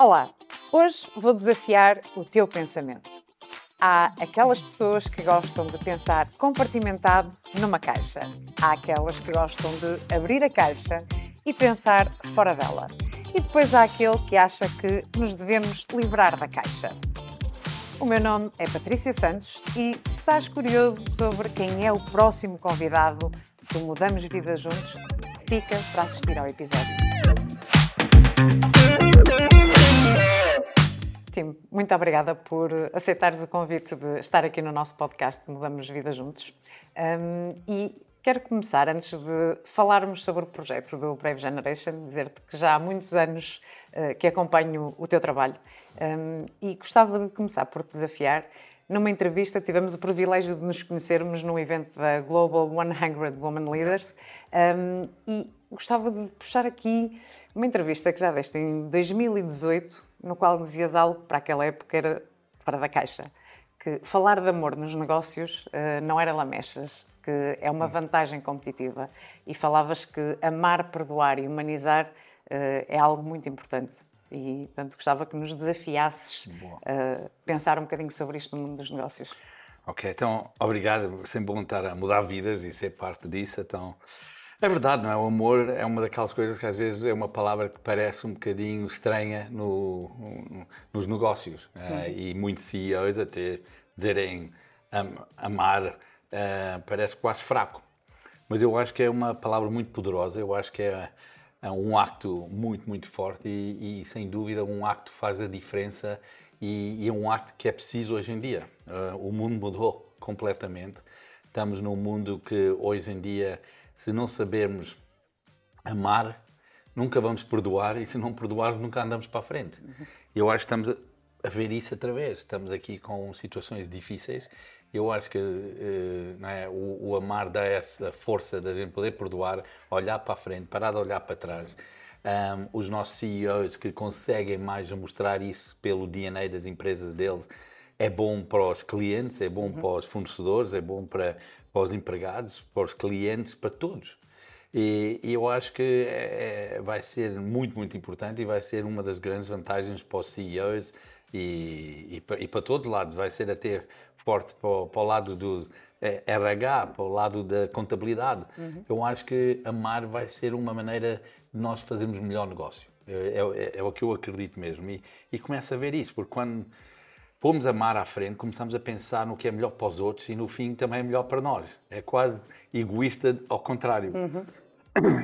Olá! Hoje vou desafiar o teu pensamento. Há aquelas pessoas que gostam de pensar compartimentado numa caixa. Há aquelas que gostam de abrir a caixa e pensar fora dela. E depois há aquele que acha que nos devemos livrar da caixa. O meu nome é Patrícia Santos e se estás curioso sobre quem é o próximo convidado do Mudamos Vida Juntos, fica para assistir ao episódio. Tim, muito obrigada por aceitares o convite de estar aqui no nosso podcast Mudamos Vida Juntos. Um, e quero começar, antes de falarmos sobre o projeto do Brave Generation, dizer-te que já há muitos anos uh, que acompanho o teu trabalho um, e gostava de começar por te desafiar. Numa entrevista, tivemos o privilégio de nos conhecermos num evento da Global 100 Women Leaders um, e gostava de puxar aqui uma entrevista que já deste em 2018 no qual dizias algo para aquela época era fora da caixa. Que falar de amor nos negócios uh, não era lamechas, que é uma vantagem competitiva. E falavas que amar, perdoar e humanizar uh, é algo muito importante. E, portanto, gostava que nos desafiasses a uh, pensar um bocadinho sobre isto no mundo dos negócios. Ok, então, obrigado. Sempre bom estar a mudar vidas e ser parte disso. Então, é verdade, não é? O amor é uma daquelas coisas que às vezes é uma palavra que parece um bocadinho estranha no, no, nos negócios. Uh, e muitos CEOs até dizerem am, amar uh, parece quase fraco. Mas eu acho que é uma palavra muito poderosa, eu acho que é, é um acto muito, muito forte e, e, sem dúvida um acto faz a diferença e, e, é um acto que é preciso hoje em dia. Uh, o mundo mudou completamente. Estamos num mundo que hoje em dia se não sabermos amar, nunca vamos perdoar e se não perdoar, nunca andamos para a frente. Eu acho que estamos a ver isso outra vez. Estamos aqui com situações difíceis. Eu acho que uh, é? o, o, amar dá essa força da gente poder perdoar, olhar para a frente, parar de olhar para trás. Um, os nossos CEOs que conseguem mais mostrar isso pelo DNA das empresas deles é bom para os clientes, é bom uhum. para os fornecedores, é bom para, para os empregados, para os clientes, para todos. E, e eu acho que é, é vai ser muito, muito importante e vai ser uma das grandes vantagens para os CEOs e, e, para, e para todo lado. Vai ser até forte para, para o lado do é, RH, para o lado da contabilidade. Uhum. Eu acho que amar vai ser uma maneira de nós fazermos melhor negócio. É, é, é o que eu acredito mesmo. E, e começo a ver isso, porque quando pomos a mar à frente, começamos a pensar no que é melhor para os outros e no fim também é melhor para nós. É quase egoísta ao contrário. Uhum.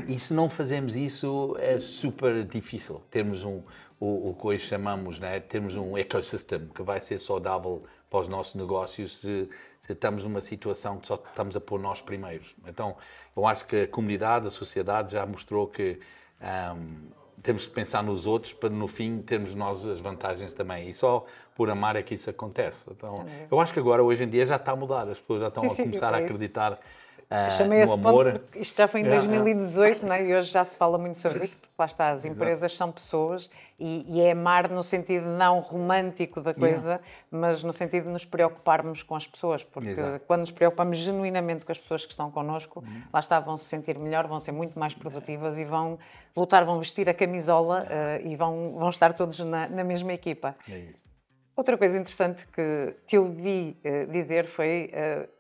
E se não fazemos isso, é super difícil. Termos um, o, o que hoje chamamos, né, termos um ecossistema que vai ser saudável para os nossos negócios se, se estamos numa situação que só estamos a pôr nós primeiros. Então, eu acho que a comunidade, a sociedade já mostrou que um, temos que pensar nos outros para no fim termos nós as vantagens também. E só por amar é que isso acontece. Então, eu acho que agora, hoje em dia, já está a mudar. As pessoas já estão sim, a começar sim, a acreditar Uh, Chamei esse amor. ponto porque isto já foi em 2018 né? e hoje já se fala muito sobre isso, porque lá está, as empresas são pessoas e, e, é amar no sentido não romântico da coisa, yeah. mas no sentido de nos preocuparmos com as pessoas, porque Exato. quando nos preocupamos genuinamente com as pessoas que estão connosco, uhum. lá está, vão se sentir melhor, vão ser muito mais produtivas e vão lutar, vão vestir a camisola uh, e vão, vão estar todos na, na mesma equipa. É Outra coisa interessante que te ouvi uh, dizer foi uh,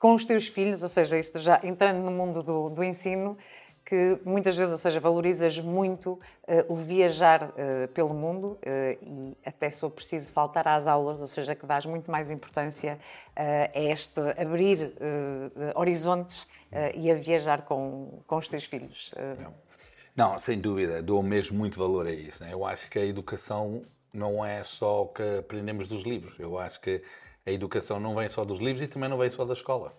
com os teus filhos, ou seja, isto já entrando no mundo do, do ensino, que muitas vezes, ou seja, valorizas muito uh, o viajar pelo mundo e até se for preciso faltar às aulas, ou seja, que dás muito mais importância a este abrir horizontes e a viajar com, com os teus filhos. Não, sem dúvida, dou mesmo muito valor a isso. Né? Eu acho que a educação não é só o que aprendemos dos livros. Eu acho que a educação não vem só dos livros e também não vem só da escola.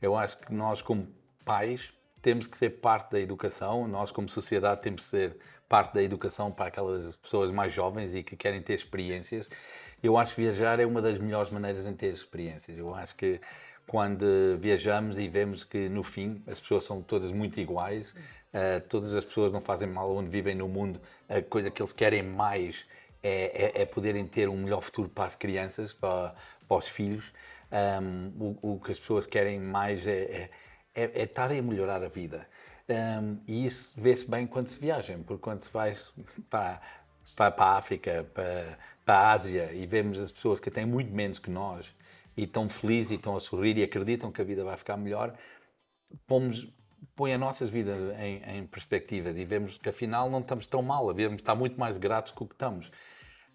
Eu acho que nós, como pais, temos que ser parte da educação, nós, como sociedade, temos que ser parte da educação para aquelas pessoas mais jovens e que querem ter experiências. Eu acho que viajar é uma das melhores maneiras de ter experiências. Eu acho que quando viajamos e vemos que no fim as pessoas são todas muito iguais, uh, todas as pessoas não fazem mal onde vivem no mundo, a coisa que eles querem mais é, é, é, poderem ter um melhor futuro para as crianças, para, para os filhos. Um, o, o, que as pessoas querem mais é, é, é, é estarem a melhorar a vida. Um, e isso vê-se bem quando se viaja, porque quando se vai para, para, para a África, para, para a Ásia e vemos as pessoas que têm muito menos que nós e estão felizes e estão a sorrir e acreditam que a vida vai ficar melhor, pomos, põe as nossas vidas em, em perspectiva e vemos que afinal não estamos tão mal, devemos estar muito mais gratos com o que estamos.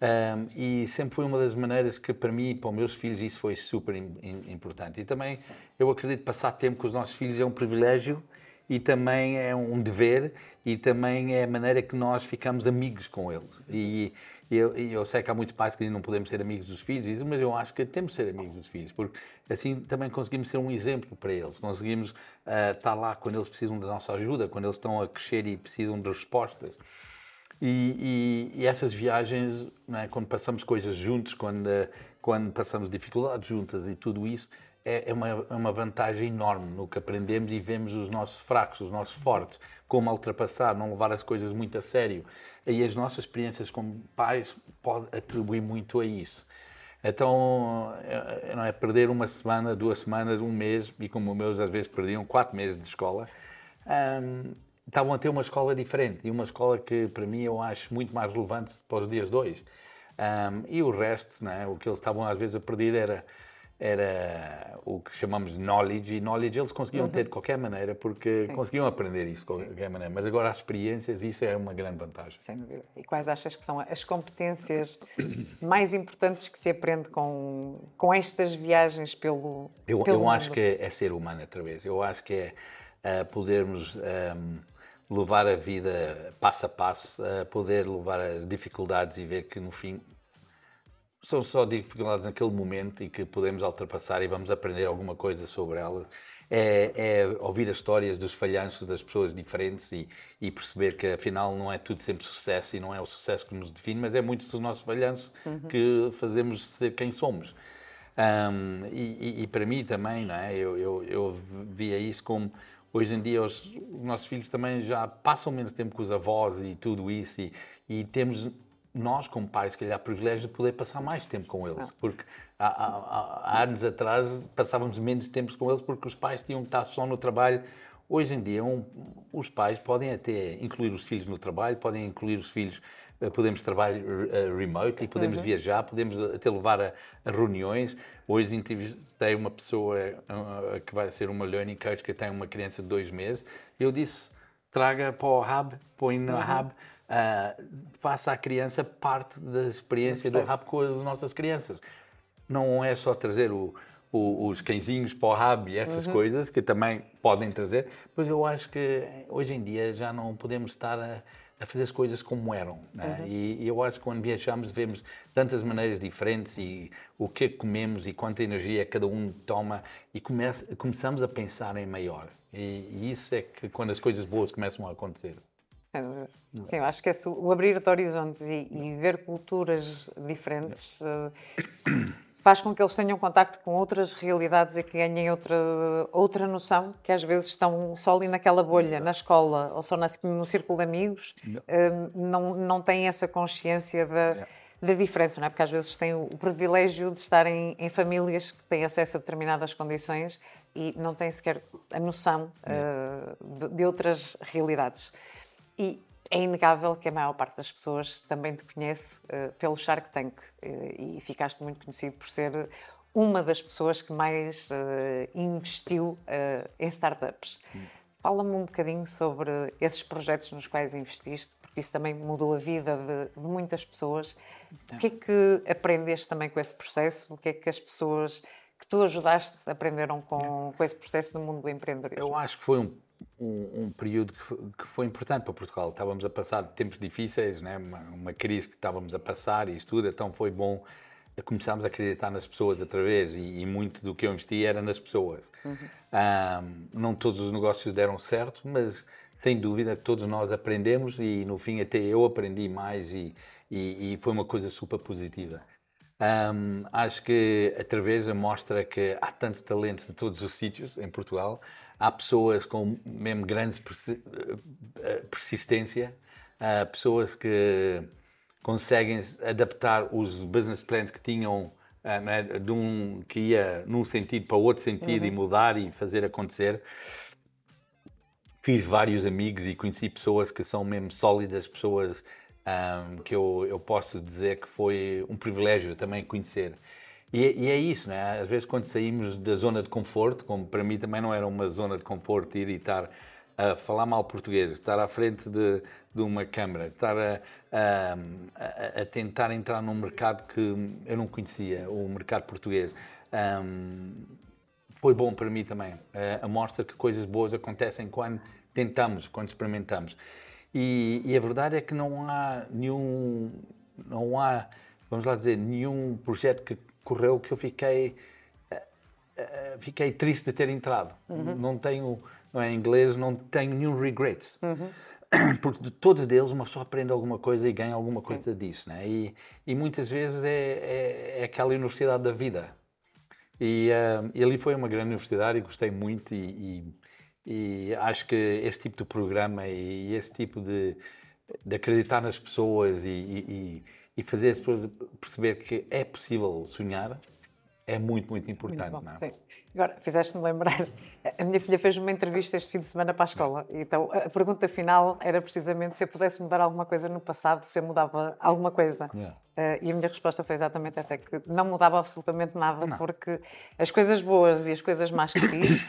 Um, e sempre foi uma das maneiras que, para mim e para os meus filhos, isso foi super importante. E também, eu acredito que passar tempo com os nossos filhos é um privilégio e também é um dever e também é a maneira que nós ficamos amigos com eles. E eu, eu sei que há muitos pais que não podemos ser amigos dos filhos, mas eu acho que temos de ser amigos dos filhos, porque assim também conseguimos ser um exemplo para eles, conseguimos uh, estar lá quando eles precisam da nossa ajuda, quando eles estão a crescer e precisam de respostas. E, e, e essas viagens, é? quando passamos coisas juntos, quando, quando passamos dificuldades juntas e tudo isso, é, é uma, é uma vantagem enorme no que aprendemos e vemos os nossos fracos, os nossos fortes, como ultrapassar, não levar as coisas muito a sério. E as nossas experiências como pais podem atribuir muito a isso. Então, não é perder uma semana, duas semanas, um mês, e como meus às vezes perdiam quatro meses de escola, um, estavam a ter uma escola diferente e uma escola que para mim eu acho muito mais relevante para os dias dois. Um, e o resto, né, o que eles estavam às vezes a perder era era o que chamamos de knowledge, e knowledge eles conseguiam uhum. ter de qualquer maneira, porque Sim. conseguiam aprender isso de qualquer Sim. maneira. Mas agora as experiências, isso é uma grande vantagem. Sem dúvida. E quais achas que são as competências mais importantes que se aprende com, com estas viagens pelo, eu, pelo eu mundo? acho que é, é, ser humano outra vez. Eu acho que é uh, podermos um, ehm, levar a vida passo a passo, uh, poder levar as dificuldades e ver que no fim são só dificuldades naquele momento e que podemos ultrapassar e vamos aprender alguma coisa sobre elas. É, é, ouvir as histórias dos falhanços das pessoas diferentes e, e, perceber que afinal não é tudo sempre sucesso e não é o sucesso que nos define, mas é muitos dos nossos falhanços uhum. que fazemos ser quem somos. Um, e, e, para mim também, não é? eu, eu, eu via isso como hoje em dia os, os, nossos filhos também já passam menos tempo com os avós e tudo isso e, e temos nós, como pais, se calhar, privilégio de poder passar mais tempo com eles, porque há, há, há, anos atrás passávamos menos tempo com eles porque os pais tinham que estar só no trabalho. Hoje em dia, um, os pais podem até incluir os filhos no trabalho, podem incluir os filhos, podemos trabalhar uh, remote e podemos uhum. viajar, podemos até levar a, a, reuniões. Hoje entrevistei uma pessoa uh, que vai ser uma learning coach que tem uma criança de dois meses. Eu disse, traga para o hub, põe no uhum. hub uh, faça à criança parte da experiência do rap com as nossas crianças. Não é só trazer o, o, os cãezinhos para o rabo e essas uhum. coisas, que também podem trazer, mas eu acho que hoje em dia já não podemos estar a, a fazer as coisas como eram. Né? Uhum. E, e, eu acho que quando viajamos vemos tantas maneiras diferentes e o que comemos e quanta energia cada um toma e come, começamos a pensar em maior. E, e isso é que quando as coisas boas começam a acontecer. Sim, eu acho que esse, o abrir de horizontes e, e ver culturas diferentes uh, faz com que eles tenham contacto com outras realidades e que ganhem outra, outra noção, que às vezes estão só ali naquela bolha, na escola ou só na, no círculo de amigos, uh, não, não têm essa consciência da, da diferença, não é? Porque às vezes têm o, privilégio de estarem em famílias que têm acesso a determinadas condições e não têm sequer a noção uh, de, de outras realidades. E é inegável que a maior parte das pessoas também te conhece uh, pelo Shark Tank uh, e ficaste muito conhecido por ser uma das pessoas que mais uh, investiu em startups. Hum. Fala-me um bocadinho sobre esses projetos nos quais investiste, porque isso também mudou a vida de, de muitas pessoas. É. O que é que aprendeste também com esse processo? O que é que as pessoas que tu ajudaste aprenderam com, com esse processo no mundo do empreendedorismo? Eu acho que foi um um, um, período que foi, que foi, importante para Portugal. Estávamos a passar tempos difíceis, né? uma, uma crise que estávamos a passar e isso tudo, então foi bom começarmos a acreditar nas pessoas outra vez e, e muito do que eu investi era nas pessoas. Uhum. Um, não todos os negócios deram certo, mas sem dúvida todos nós aprendemos e no fim até eu aprendi mais e, e, e foi uma coisa super positiva. Um, acho que através mostra que há tantos talentos de todos os sítios em Portugal há pessoas com mesmo grande eh, persistência, há pessoas que conseguem adaptar os business plans que tinham eh, né, de um que ia num sentido para outro sentido uhum. e mudar e fazer acontecer. Fiz vários amigos e conheci pessoas que são mesmo sólidas, pessoas um, que eu, eu posso dizer que foi um privilégio também conhecer. E, e, é isso, né? Às vezes quando saímos da zona de conforto, como para mim também não era uma zona de conforto ir e estar a falar mal português, estar à frente de, de uma câmara, estar a, a, a, tentar entrar num mercado que eu não conhecia, o mercado português. Um, foi bom para mim também. Uh, mostra que coisas boas acontecem quando tentamos, quando experimentamos. E, e, a verdade é que não há nenhum, não há, vamos lá dizer, nenhum projeto que correu que eu fiquei, uh, uh, fiquei triste de ter entrado. Uhum. Não tenho não é, em inglês, não tenho nenhum regrets. Uhum. Porque de todos deles uma pessoa aprende alguma coisa e ganha alguma coisa Sim. disso. Né? E, e muitas vezes é, é, é, aquela universidade da vida. E, uh, e, ali foi uma grande universidade e gostei muito e, e, e acho que esse tipo de programa e, esse tipo de, de acreditar nas pessoas e, fazer as pessoas perceber que é possível sonhar é muito, muito importante. Muito bom, não é? Sim. Agora, fizeste-me lembrar, a minha filha fez uma entrevista este fim de semana para a escola, então a pergunta final era precisamente se eu pudesse mudar alguma coisa no passado, se eu mudava alguma coisa. Yeah. Uh, e a minha resposta foi exatamente essa, é que não mudava absolutamente nada, não. porque as coisas boas e as coisas más que fiz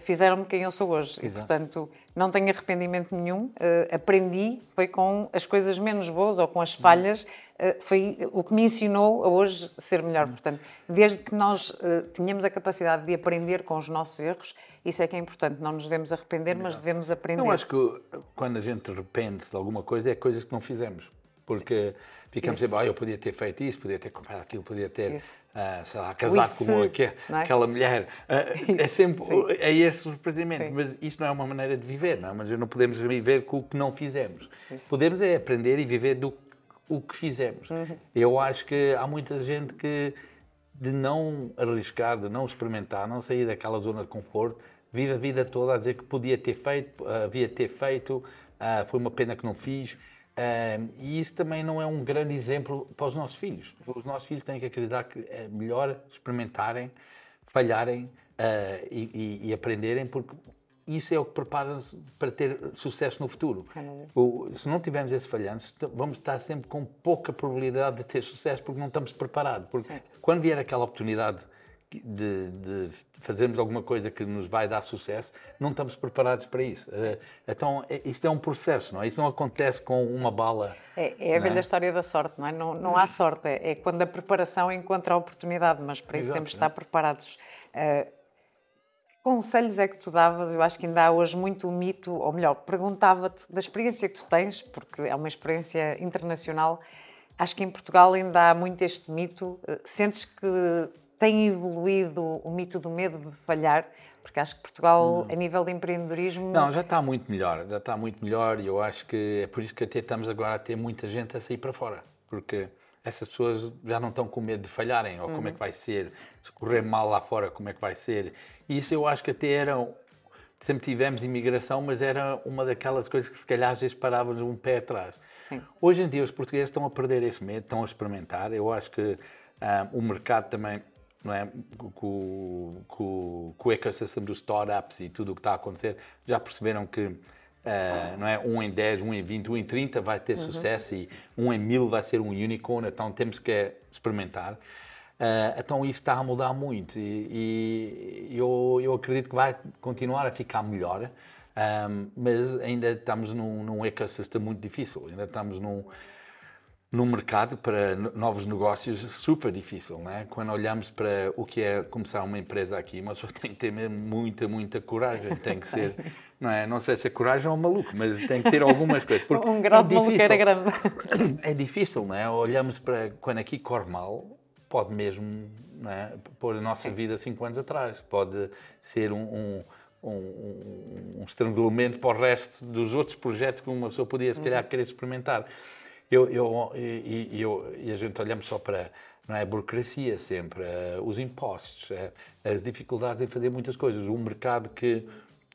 fizeram-me quem eu sou hoje. Exato. E, portanto, não tenho arrependimento nenhum. Uh, aprendi, foi com as coisas menos boas ou com as falhas, uh, foi o que me ensinou a hoje ser melhor. Portanto, desde que nós tenhamos a capacidade de aprender com os nossos erros, isso é que é importante. Não nos devemos arrepender, mas devemos aprender. Eu acho que quando a gente arrepende-se de alguma coisa, é coisas que não fizemos. Porque. Sim Ficamos a dizer, eu podia ter feito isso, podia ter comprado aquilo, podia ter, uh, sei lá, casado com é? aquela mulher. Uh, é sempre, é esse o procedimento. Mas isso não é uma maneira de viver, não é? Mas não podemos viver com o que não fizemos. Isso. Podemos é aprender e viver do o que fizemos. Uhum. Eu acho que há muita gente que, de não arriscar, de não experimentar, não sair daquela zona de conforto, vive a vida toda a dizer que podia ter feito, havia ter feito, uh, foi uma pena que não fiz. E isso também não é um grande exemplo para os nossos filhos. Os nossos filhos têm que acreditar que é melhor experimentarem, falharem uh, e, e, e, aprenderem, porque isso é o que prepara-nos para ter sucesso no futuro. O, se não tivermos esse falhando, vamos estar sempre com pouca probabilidade de ter sucesso porque não estamos preparados. Porque Sim. quando vier aquela oportunidade de, de, fazermos alguma coisa que nos vai dar sucesso, não estamos preparados para isso. Eh, então, é, isto é um processo, não é? Isso não acontece com uma bala. É, é a velha é? história da sorte, não é? Não, não há sorte, é, é quando a preparação encontra a oportunidade, mas para isso Exato, temos de estar preparados. Uh, conselhos é que tu davas? Eu acho que ainda há hoje muito o mito, ou melhor, perguntava-te da experiência que tu tens, porque é uma experiência internacional. Acho que em Portugal ainda há muito este mito. Eh, sentes que tem evoluído o mito do medo de falhar? Porque acho que Portugal, a nível de empreendedorismo. Não, já está muito melhor, já está muito melhor e eu acho que é por isso que até estamos agora a ter muita gente a sair para fora. Porque essas pessoas já não estão com medo de falharem, ou uhum. como é que vai ser, se correr mal lá fora, como é que vai ser. E isso eu acho que até era. Sempre tivemos imigração, mas era uma daquelas coisas que se calhar às vezes parávamos um pé atrás. Sim. Hoje em dia os portugueses estão a perder esse medo, estão a experimentar. Eu acho que ah, o mercado também não é? com, com, com o ecossistema dos startups e tudo o que está a acontecer, já perceberam que uh, não é? um em 10, um em 20, um em 30 vai ter uhum. sucesso e um em mil vai ser um unicorn, então temos que experimentar. Uh, então isso está a mudar muito e, e eu, eu, acredito que vai continuar a ficar melhor, um, mas ainda estamos num, num ecossistema muito difícil, ainda estamos num no mercado para novos negócios super difícil, né? Quando olhamos para o que é começar uma empresa aqui, uma pessoa tem que ter mesmo muita, muita coragem, tem que ser, não é? Não sei se é coragem ou maluco, mas tem que ter algumas coisas. Um grau é de maluqueira grande. É difícil, não é? Olhamos para quando aqui corre mal, pode mesmo não é? pôr a nossa vida cinco anos atrás, pode ser um, um um, um, estrangulamento para o resto dos outros projetos que uma pessoa podia, se calhar, uhum. querer experimentar. Eu, eu, e, eu, e a gente olhamos só para não é, a burocracia sempre, uh, os impostos, uh, as dificuldades em fazer muitas coisas, um mercado que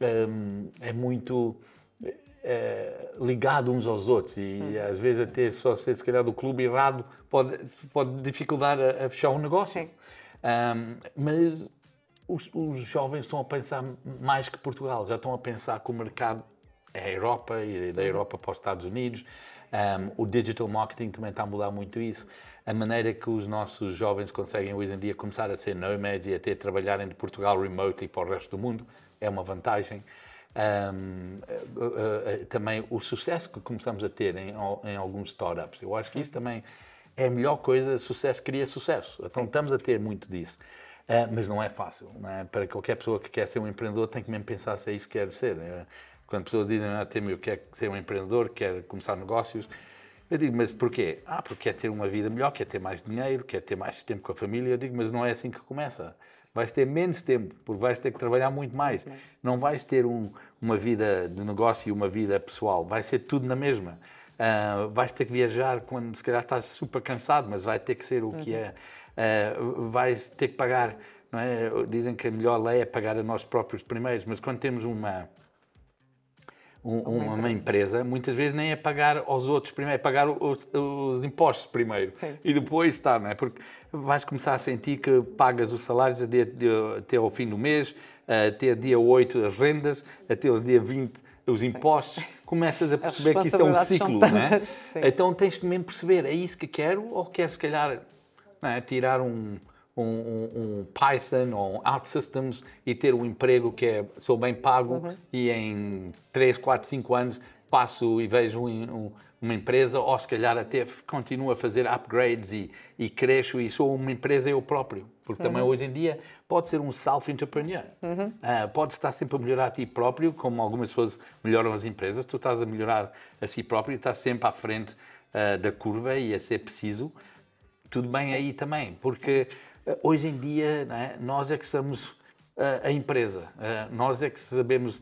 um, é muito uh, ligado uns aos outros e hum. às vezes até só ser se calhar do clube errado pode, pode dificultar a, a fechar um negócio. Um, mas os, os, jovens estão a pensar mais que Portugal, já estão a pensar que o mercado é a Europa e da uhum. Europa para os Estados Unidos Um, o digital marketing também está a mudar muito isso. A maneira que os nossos jovens conseguem hoje em dia começar a ser nomads e até trabalharem de Portugal remote e para o resto do mundo é uma vantagem. Um, uh, uh, uh, também o sucesso que começamos a ter em, em, alguns startups. Eu acho que isso também é a melhor coisa. Sucesso cria sucesso. Então estamos a ter muito disso. mas não é fácil. Não é? Para qualquer pessoa que quer ser um empreendedor, tem que mesmo pensar se é isso que quer ser. Quando pessoas dizem, ah, Temo, eu quero ser um empreendedor, quero começar negócios, eu digo, mas porquê? Ah, porque quer ter uma vida melhor, quer ter mais dinheiro, quer ter mais tempo com a família. Eu digo, mas não é assim que começa. Vais ter menos tempo, porque vais ter que trabalhar muito mais. Não vais ter um, uma vida de negócio e uma vida pessoal. Vai ser tudo na mesma. Uh, vais ter que viajar quando se calhar estás super cansado, mas vai ter que ser o que é. Uh, vais ter que pagar. É? Dizem que a melhor lei é pagar a nós próprios primeiros, mas quando temos uma um, uma, uma empresa. empresa. muitas vezes nem é pagar aos outros primeiro, é pagar os, os impostos primeiro Sim. e depois está, não é? Porque vais começar a sentir que pagas os salários até, ao fim do mês, até dia 8 as rendas, até o dia 20 os impostos, Sim. começas a perceber que isto é um ciclo, não é? Então tens que mesmo perceber, é isso que quero ou quero se calhar é? tirar um um, um, um, Python ou um OutSystems e ter um emprego que é, sou bem pago uhum. e em 3, 4, 5 anos passo e vejo um, uma empresa ou se calhar até continuo a fazer upgrades e, e cresço e sou uma empresa eu próprio. Porque uhum. também hoje em dia pode ser um self-entrepreneur. Uhum. Uh, pode estar sempre a melhorar a ti próprio, como algumas pessoas melhoram as empresas. Tu estás a melhorar a si próprio e estás sempre à frente uh, da curva e a ser preciso. Tudo bem Sim. aí também, porque eh, hoje em dia, é? nós é que somos eh, a empresa, eh, nós é que sabemos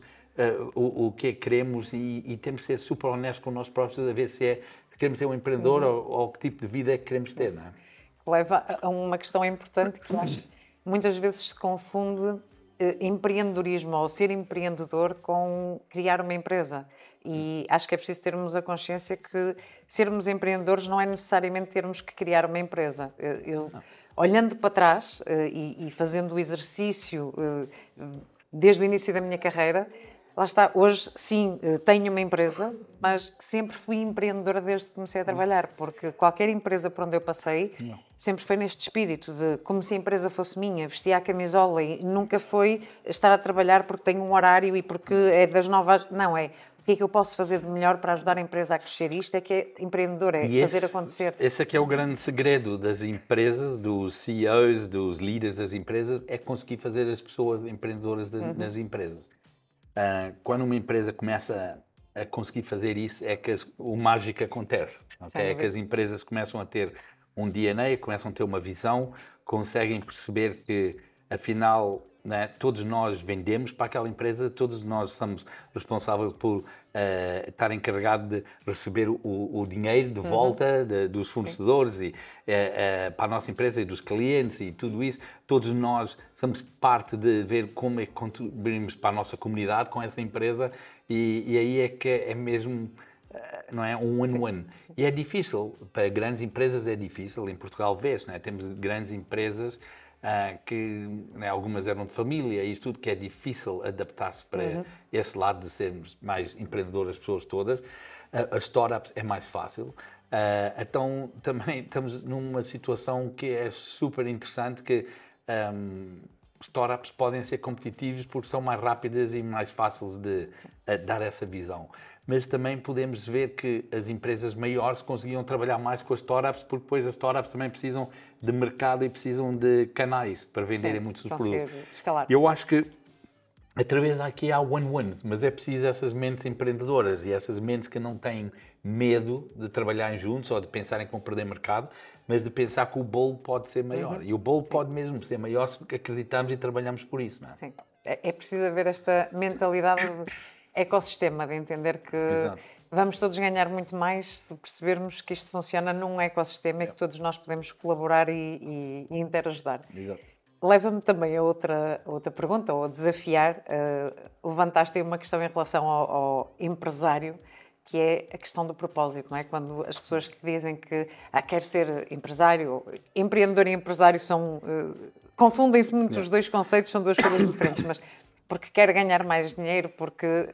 o, o que é que queremos e, e, temos de ser super honestos com nós próprios a ver se, é, se queremos ser um empreendedor uhum. ou, ou, que tipo de vida é que queremos ter. Não é? Leva a uma questão importante que eu acho muitas vezes se confunde empreendedorismo ou ser empreendedor com criar uma empresa. E acho que é preciso termos a consciência que sermos empreendedores não é necessariamente termos que criar uma empresa. Eu, olhando para trás eh, e, e fazendo o exercício eh, desde o início da minha carreira, lá está, hoje sim eh, tenho uma empresa, mas sempre fui empreendedora desde que comecei a trabalhar, porque qualquer empresa por onde eu passei sempre foi neste espírito de como se a empresa fosse minha, vestia a camisola e nunca foi estar a trabalhar porque tenho um horário e porque é das novas. Não, é que é que eu posso fazer de melhor para ajudar a empresa a crescer? Isto é que é empreendedor, é e fazer esse, acontecer. Esse é que é o grande segredo das empresas, dos CEOs, dos líderes das empresas, é conseguir fazer as pessoas empreendedoras das, uhum. nas empresas. Uh, quando uma empresa começa a conseguir fazer isso, é que as, o mágico acontece. Okay? É que as empresas começam a ter um DNA, começam a ter uma visão, conseguem perceber que, afinal, né? Todos nós vendemos para aquela empresa, todos nós somos responsáveis por uh, estar encarregado de receber o, o dinheiro de uhum. volta uhum. de, dos fornecedores e uh, uh, para a nossa empresa e dos clientes e tudo isso. Todos nós somos parte de ver como é que contribuímos para a nossa comunidade com essa empresa e, e aí é que é mesmo não é um one-one. E é difícil, para grandes empresas é difícil, em Portugal vê-se, é? temos grandes empresas Uh, que né, algumas eram de família e tudo que é difícil adaptar-se para uhum. esse lado de sermos mais empreendedoras as pessoas todas. Uh, as startups é mais fácil. Uh, então também estamos numa situação que é super interessante que um, startups podem ser competitivos porque são mais rápidas e mais fáceis de dar essa visão. Mas também podemos ver que as empresas maiores conseguiam trabalhar mais com as startups porque depois as startups também precisam de mercado e precisam de canais para venderem Sim, muitos dos produtos. Escalar. Eu acho que através daqui há one-one, mas é preciso essas mentes empreendedoras e essas mentes que não têm medo de trabalharem juntos ou de pensarem que vão perder mercado, mas de pensar que o bolo pode ser maior. Uhum. E o bolo Sim. pode mesmo ser maior se acreditamos e trabalhamos por isso. Não é? Sim. É, é preciso haver esta mentalidade de ecossistema, de entender que Exato vamos todos ganhar muito mais se percebermos que isto funciona num ecossistema e que todos nós podemos colaborar e, e, e interajudar. Leva-me também a outra, outra pergunta, ou a desafiar. Uh, levantaste aí uma questão em relação ao, ao, empresário, que é a questão do propósito, não é? Quando as pessoas te dizem que ah, quer ser empresário, empreendedor e empresário são. Uh, confundem-se muito os dois conceitos, são duas coisas diferentes, mas porque quer ganhar mais dinheiro, porque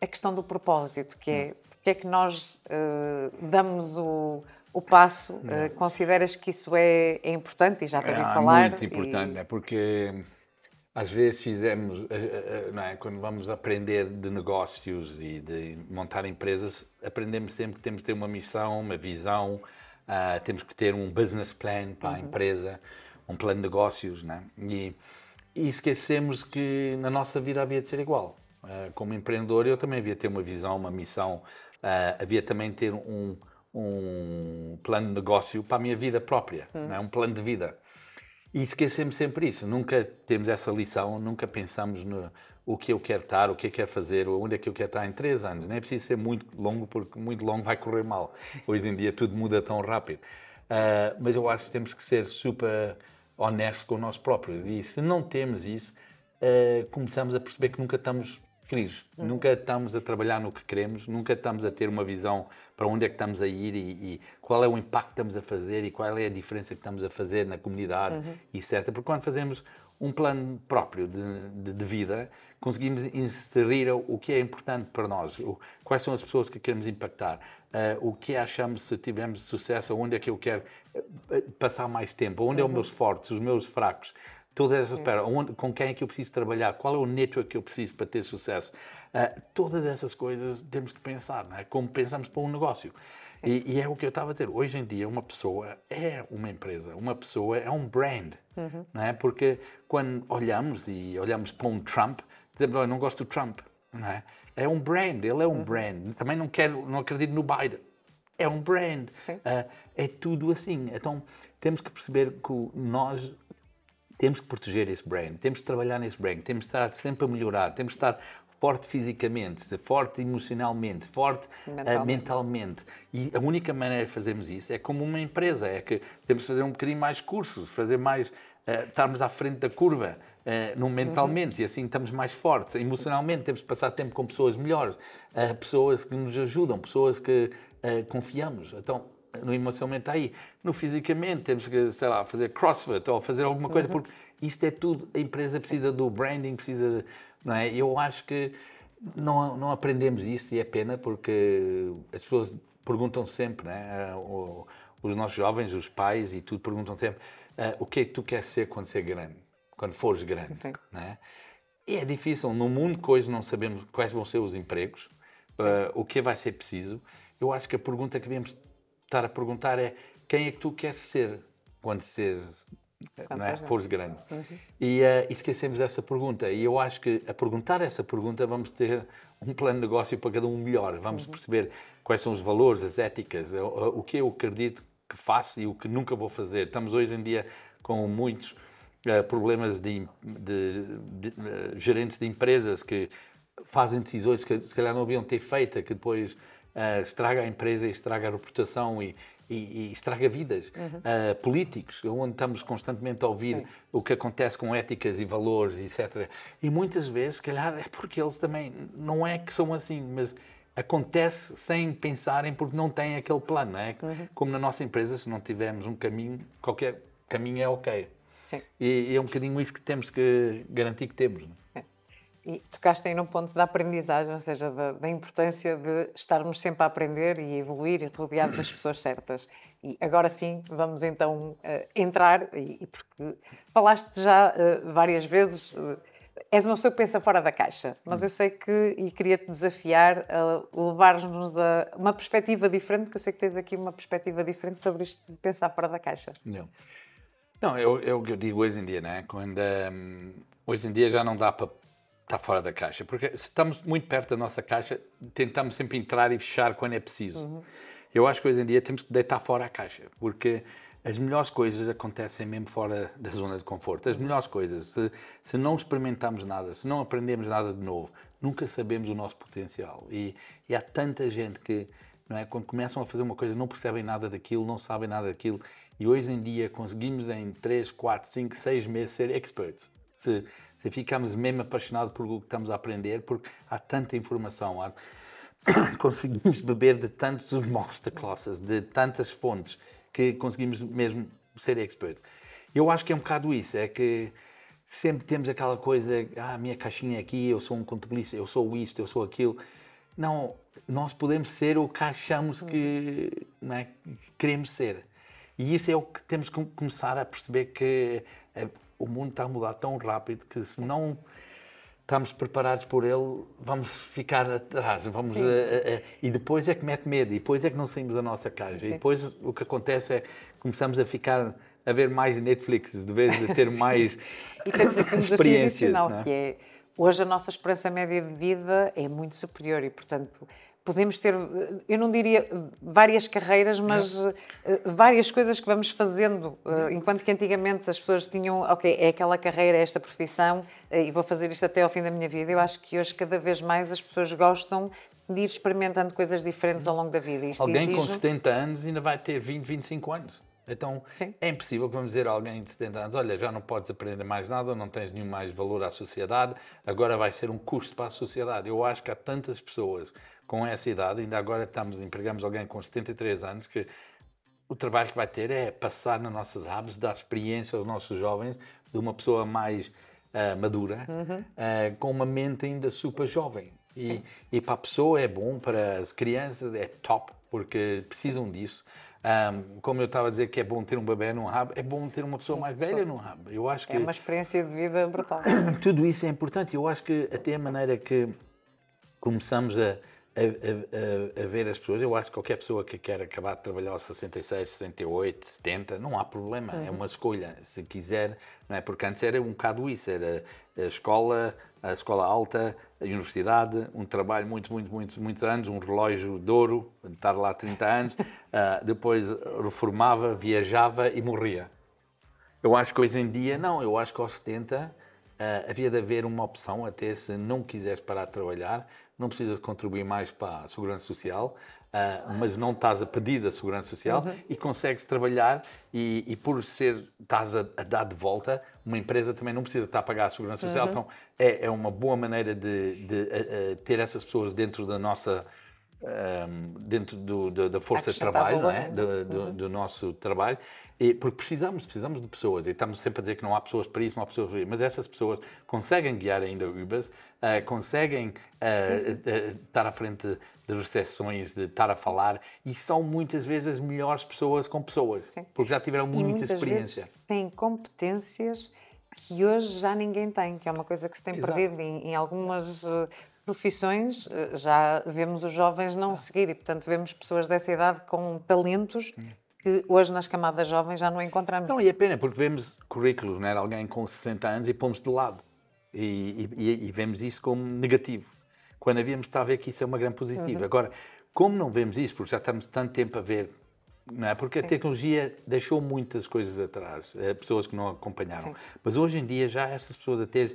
a questão do propósito, que é porque é que nós uh, damos o, o passo? Uh, consideras que isso é, é importante? E já te ouvi é, falar. É muito importante, e... é porque às vezes fizemos, não é? quando vamos aprender de negócios e de montar empresas, aprendemos sempre que temos que ter uma missão, uma visão, uh, temos que ter um business plan para uhum. a empresa, um plano de negócios, né? E, e esquecemos que na nossa vida havia de ser igual. Uh, como empreendedor, eu também havia ter uma visão, uma missão, uh, havia também ter um, um plano de negócio para a minha vida própria, uhum. né? um plano de vida. E esquecemos sempre isso. Nunca temos essa lição, nunca pensamos no o que eu quero estar, o que eu quero fazer, onde é que eu quero estar em três anos. Nem é preciso ser muito longo, porque muito longo vai correr mal. Hoje em dia tudo muda tão rápido. Uh, mas eu acho que temos que ser super honestos com nós próprios. E se não temos isso, uh, começamos a perceber que nunca estamos felizes. Uhum. Nunca estamos a trabalhar no que queremos, nunca estamos a ter uma visão para onde é que estamos a ir e, e, qual é o impacto que estamos a fazer e qual é a diferença que estamos a fazer na comunidade, uhum. etc. Porque quando fazemos um plano próprio de, de, de, vida, conseguimos inserir o que é importante para nós, o, quais são as pessoas que queremos impactar, uh, o que achamos se tivermos sucesso, onde é que eu quero eh, passar mais tempo, onde uhum. é os meus fortes, os meus fracos, todas essas, espera, onde, com quem é que eu preciso trabalhar, qual é o network que eu preciso para ter sucesso, uh, todas essas coisas temos que pensar, não é? como pensamos para um negócio. E, e, é o que eu estava a dizer. Hoje em dia, uma pessoa é uma empresa, uma pessoa é um brand. Uhum. Não é? Porque quando olhamos e olhamos para um Trump, dizemos, oh, não gosto do Trump. Não é? é um brand, ele é um uhum. brand. Também não quero, não acredito no Biden. É um brand. Uh, é tudo assim. Então, temos que perceber que nós temos que proteger esse brand, temos que trabalhar nesse brand, temos que estar sempre a melhorar, temos que estar forte fisicamente, forte emocionalmente, forte eh, mentalmente. Uh, mentalmente. E a única maneira de fazermos isso é como uma empresa, é que temos que fazer um bocadinho mais cursos, fazer mais, uh, estarmos à frente da curva, uh, no mentalmente, uhum. e assim estamos mais fortes. Emocionalmente temos que passar tempo com pessoas melhores, uh, pessoas que nos ajudam, pessoas que confiamos. Então, no emocionalmente está aí. No fisicamente temos que, sei lá, fazer crossfit ou fazer alguma coisa, uhum. porque isto é tudo, a empresa precisa do branding, precisa não é? Eu acho que não, não aprendemos isso e é pena porque as pessoas perguntam sempre, né? os nossos jovens, os pais e tudo perguntam sempre uh, o que é que tu queres ser quando ser grande, quando fores grande, Sim. né? E é difícil, no mundo que hoje não sabemos quais vão ser os empregos, uh, o que vai ser preciso. Eu acho que a pergunta que devemos estar a perguntar é quem é que tu queres ser quando seres é? Fores grande. Uhum. E uh, esquecemos dessa pergunta. E eu acho que a perguntar essa pergunta vamos ter um plano de negócio para cada um melhor. Vamos uhum. perceber quais são os valores, as éticas, o, o que eu acredito que faço e o que nunca vou fazer. Estamos hoje em dia com muitos uh, problemas de, de, de uh, gerentes de empresas que fazem decisões que se calhar não haviam ter feito, que depois uh, estraga a empresa e estraga a reputação e, e, e estraga vidas. Uhum. Uh, políticos, onde estamos constantemente a ouvir Sim. o que acontece com éticas e valores, etc. E muitas vezes, se calhar, é porque eles também, não é que são assim, mas acontece sem pensarem porque não têm aquele plano, não é? Uhum. Como na nossa empresa, se não tivermos um caminho, qualquer caminho é ok. Sim. E, e é um bocadinho isso que temos que garantir que temos. É? E tocaste aí num ponto da aprendizagem, ou seja, da, da, importância de estarmos sempre a aprender e evoluir e rodeado das pessoas certas. E agora sim, vamos então uh, entrar, e, e, porque falaste já uh, várias vezes, uh, és uma pessoa que pensa fora da caixa, mas eu sei que, e queria-te desafiar a levar-nos a uma perspectiva diferente, porque eu sei que tens aqui uma perspectiva diferente sobre isto de pensar fora da caixa. Não. Não, é o que eu digo hoje em dia, né? Quando um, hoje em dia já não dá para está fora da caixa. Porque se estamos muito perto da nossa caixa, tentamos sempre entrar e fechar quando é preciso. Uhum. Eu acho que hoje em dia temos que deitar fora a caixa, porque as melhores coisas acontecem mesmo fora da zona de conforto. As melhores coisas, se, se não experimentamos nada, se não aprendemos nada de novo, nunca sabemos o nosso potencial. E, e há tanta gente que, não é, quando começam a fazer uma coisa, não percebem nada daquilo, não sabem nada daquilo. E hoje em dia conseguimos em 3, 4, 5, 6 meses ser experts. Se, se ficamos mesmo apaixonados por o que estamos a aprender, porque há tanta informação, há... conseguimos beber de tantos masterclasses, de tantas fontes, que conseguimos mesmo ser experts. Eu acho que é um bocado isso, é que sempre temos aquela coisa, ah, minha caixinha aqui, eu sou um contabilista, eu sou isto, eu sou aquilo. não, nós podemos ser o que achamos que, é, que queremos ser. E isso é o que temos que começar a perceber que eh, o mundo está a mudar tão rápido que se não estamos preparados por ele, vamos ficar atrás. Vamos, uh, uh, uh, e depois é que mete medo, e depois é que não saímos da nossa casa. Sim. E depois o que acontece é começamos a ficar a ver mais Netflix, de vez de ter mais e temos aqui um desafio adicional, é? que é hoje a nossa esperança média de vida é muito superior e, portanto, podemos ter, eu não diria várias carreiras, mas uh, várias coisas que vamos fazendo. Uh, enquanto que antigamente as pessoas tinham, ok, é aquela carreira, é esta profissão uh, e vou fazer isto até ao fim da minha vida. Eu acho que hoje cada vez mais as pessoas gostam de ir experimentando coisas diferentes ao longo da vida. Isto Alguém exige... com 70 anos ainda vai ter 20, 25 anos. Então Sim. é impossível que vamos dizer a alguém de 70 anos: olha, já não podes aprender mais nada, não tens nenhum mais valor à sociedade, agora vai ser um custo para a sociedade. Eu acho que há tantas pessoas com essa idade, ainda agora estamos, empregamos alguém com 73 anos, que o trabalho que vai ter é passar nas nossas aves, dar experiência aos nossos jovens de uma pessoa mais uh, madura, uhum. uh, com uma mente ainda super jovem. E, e, para a pessoa é bom, para as crianças é top, porque precisam disso. Um, como eu estava a dizer que é bom ter um bebê num hub, é bom ter uma pessoa mais velha num hub. Eu acho é que é uma experiência de vida brutal. Tudo isso é importante. Eu acho que até a maneira que começamos a, a, a, a, ver as pessoas. Eu acho que qualquer pessoa que quer acabar de trabalhar aos 66, 68, 70, não há problema, é uhum. é uma escolha. Se quiser, não é? Porque antes era um bocado isso, era a escola, a escola alta, a universidade, um trabalho muito, muito, muitos, muitos anos, um relógio de ouro, estar lá 30 anos, uh, depois reformava, viajava e morria. Eu acho que hoje em dia, não, eu acho que aos 70 uh, havia de haver uma opção, até se não quiseres parar de trabalhar, não precisas contribuir mais para a Segurança Social, uh, mas não estás a pedir da Segurança Social uhum. e consegues trabalhar e, e, por ser, estás a, a, dar de volta, uma empresa também não precisa estar a pagar a Segurança Social, uhum. então é, é, uma boa maneira de, de a, a ter essas pessoas dentro da nossa um, dentro do, do, da força de trabalho, não é? do, do, uhum. do, nosso trabalho, e, porque precisamos, precisamos de pessoas, e estamos sempre a dizer que não há pessoas para isso, não há pessoas para isso, mas essas pessoas conseguem guiar ainda Ubers, uh, conseguem uh, sim, sim. Uh, estar à frente de recepções, de estar a falar, e são muitas vezes as melhores pessoas com pessoas, sim. porque já tiveram muita experiência. Vezes têm competências que hoje já ninguém tem, que é uma coisa que se tem Exato. perdido em, em algumas profissões eh, já vemos os jovens não seguir e, portanto, vemos pessoas dessa idade com talentos que hoje nas camadas jovens já não encontramos. Não, e é pena, porque vemos currículos, né, alguém com 60 anos e pomos de lado. E, e, e, vemos isso como negativo. Quando havíamos estado a ver que isso é uma grande positiva. Uhum. Agora, como não vemos isso, porque já estamos tanto tempo a ver, não é? porque Sim. a tecnologia deixou muitas coisas atrás, eh, pessoas que não acompanharam. Sim. Mas hoje em dia já essas pessoas até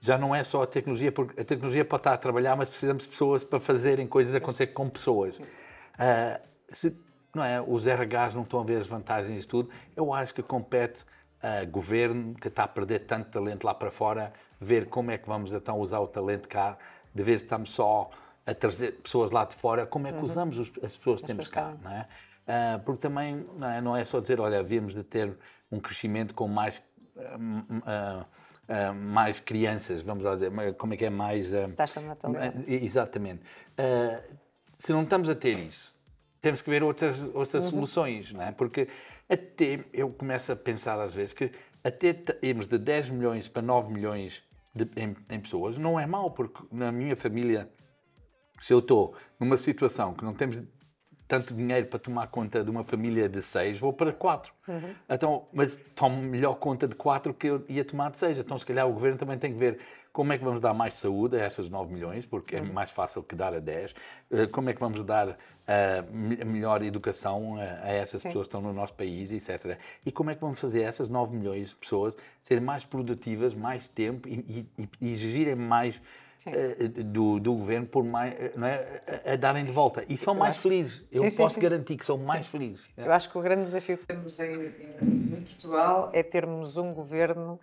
já não é só a tecnologia, porque a tecnologia pode estar a trabalhar, mas precisamos de pessoas para fazerem coisas acontecer com pessoas. Uh, se não é, os RHs não estão a ver as vantagens de tudo, eu acho que compete a governo, que está a perder tanto talento lá para fora, ver como é que vamos então usar o talento cá, de vez estamos só a trazer pessoas lá de fora, como é que uhum. usamos as pessoas que temos cá, não é? Uh, porque também não é, não é, só dizer, olha, havíamos de ter um crescimento com mais uh, uh, mais crianças, vamos lá dizer, como é que é mais... Uh, Taxa de natalidade. exatamente. se não estamos a ter isso, temos que ver outras, outras uhum. soluções, não é? Porque até, eu começo a pensar às vezes que até irmos de 10 milhões para 9 milhões de, em, em, pessoas não é mau, porque na minha família, se eu estou numa situação que não temos tanto dinheiro para tomar conta de uma família de seis, vou para quatro. Uhum. Então, mas tomo melhor conta de quatro que eu ia tomar de seis. Então, se calhar, o governo também tem que ver como é que vamos dar mais saúde a essas 9 milhões, porque é uhum. mais fácil que dar a 10. Eh, como é que vamos dar uh, melhor educação a, a essas Sim. pessoas que estão no nosso país, etc. E como é que vamos fazer essas 9 milhões de pessoas serem mais produtivas, mais tempo e, e, e exigirem mais uh, do, do, governo por mais, não é, a, a darem de volta. E são mais felizes. Eu sim, posso sim, garantir que são mais felizes. Eu acho que o grande desafio que temos em, em Portugal é termos um governo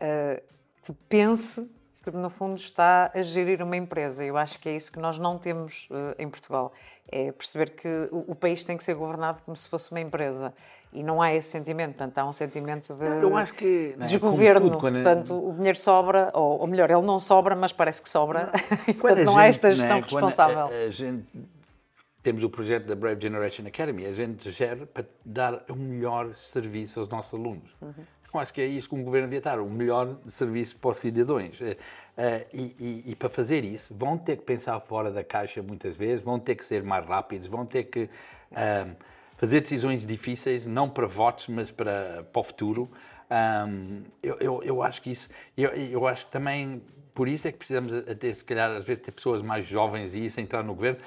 uh, que pense que, no fundo, está a gerir uma empresa. Eu acho que é isso que nós não temos uh, em Portugal. É perceber que o, o, país tem que ser governado como se fosse uma empresa. E não há esse sentimento. Portanto, há um sentimento de eu acho que, é? desgoverno. Tudo, portanto, o dinheiro sobra, ou, ou, melhor, ele não sobra, mas parece que sobra. e, portanto, não há esta gestão né? responsável. A, a gente, temos o projeto da Brave Generation Academy. A gente gera para dar o melhor serviço aos nossos alunos. Uhum. Eu acho que é isso que um governo devia dar, o melhor serviço para os cidadãos. Uh, e, e, e, para fazer isso, vão ter que pensar fora da caixa muitas vezes, vão ter que ser mais rápidos, vão ter que uh, fazer decisões difíceis, não para votos, mas para, para o futuro. Um, eu, eu, eu, acho que isso, eu, eu acho que também, por isso é que precisamos até, se calhar, às vezes ter pessoas mais jovens e isso entrar no governo,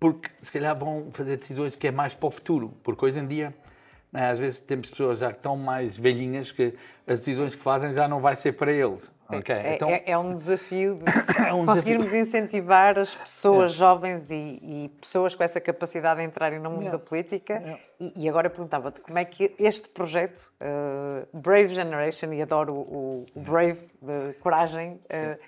porque se calhar vão fazer decisões que é mais para o futuro, porque hoje em dia é? Às vezes temos pessoas já que estão mais velhinhas que as decisões que fazem já não vai ser para eles. Okay? É, então, é, é um desafio de é um conseguirmos desafio. incentivar as pessoas é. jovens e, e, pessoas com essa capacidade de entrarem no mundo da política. E, e, agora perguntava-te como é que este projeto, uh, Brave Generation, e adoro o, o Brave, de coragem, uh,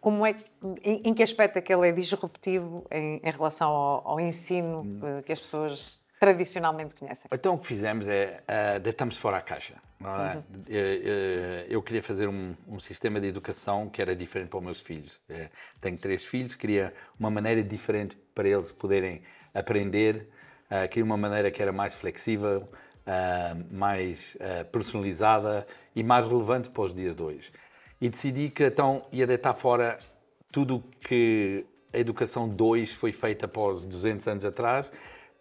como é, em, em, que aspecto é que ele é disruptivo em, em relação ao, ao ensino uh, que as pessoas tradicionalmente conhecem? Então o que fizemos é uh, deitamos fora a caixa. É? Uhum. Eu, eu, queria fazer um, um, sistema de educação que era diferente para os meus filhos. Tenho três filhos, queria uma maneira diferente para eles poderem aprender, queria uma maneira que era mais flexível, mais personalizada e mais relevante para os dias de hoje. E decidi que então ia deitar fora tudo que a educação 2 foi feita após 200 anos atrás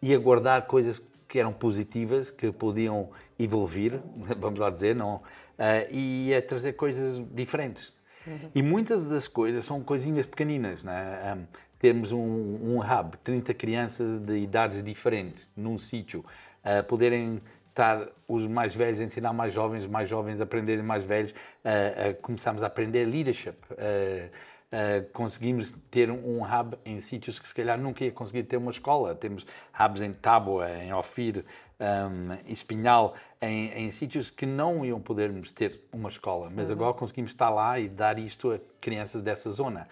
e aguardar coisas que eram positivas, que podiam evoluir, vamos lá dizer, não, uh, e a trazer coisas diferentes. Uhum. E muitas das coisas são coisinhas pequeninas, né? Um, temos um, um, hub, 30 crianças de idades diferentes num sítio, uh, poderem estar os mais velhos a ensinar mais jovens, mais jovens a aprenderem mais velhos, uh, começamos a aprender leadership. Uh, Uh, conseguimos ter um hub em sítios que se calhar nunca ia conseguir ter uma escola. Temos hubs em Tábua, em Ofir, um, em Espinhal, em, em, sítios que não iam podermos ter uma escola, mas uhum. agora conseguimos estar lá e dar isto a crianças dessa zona.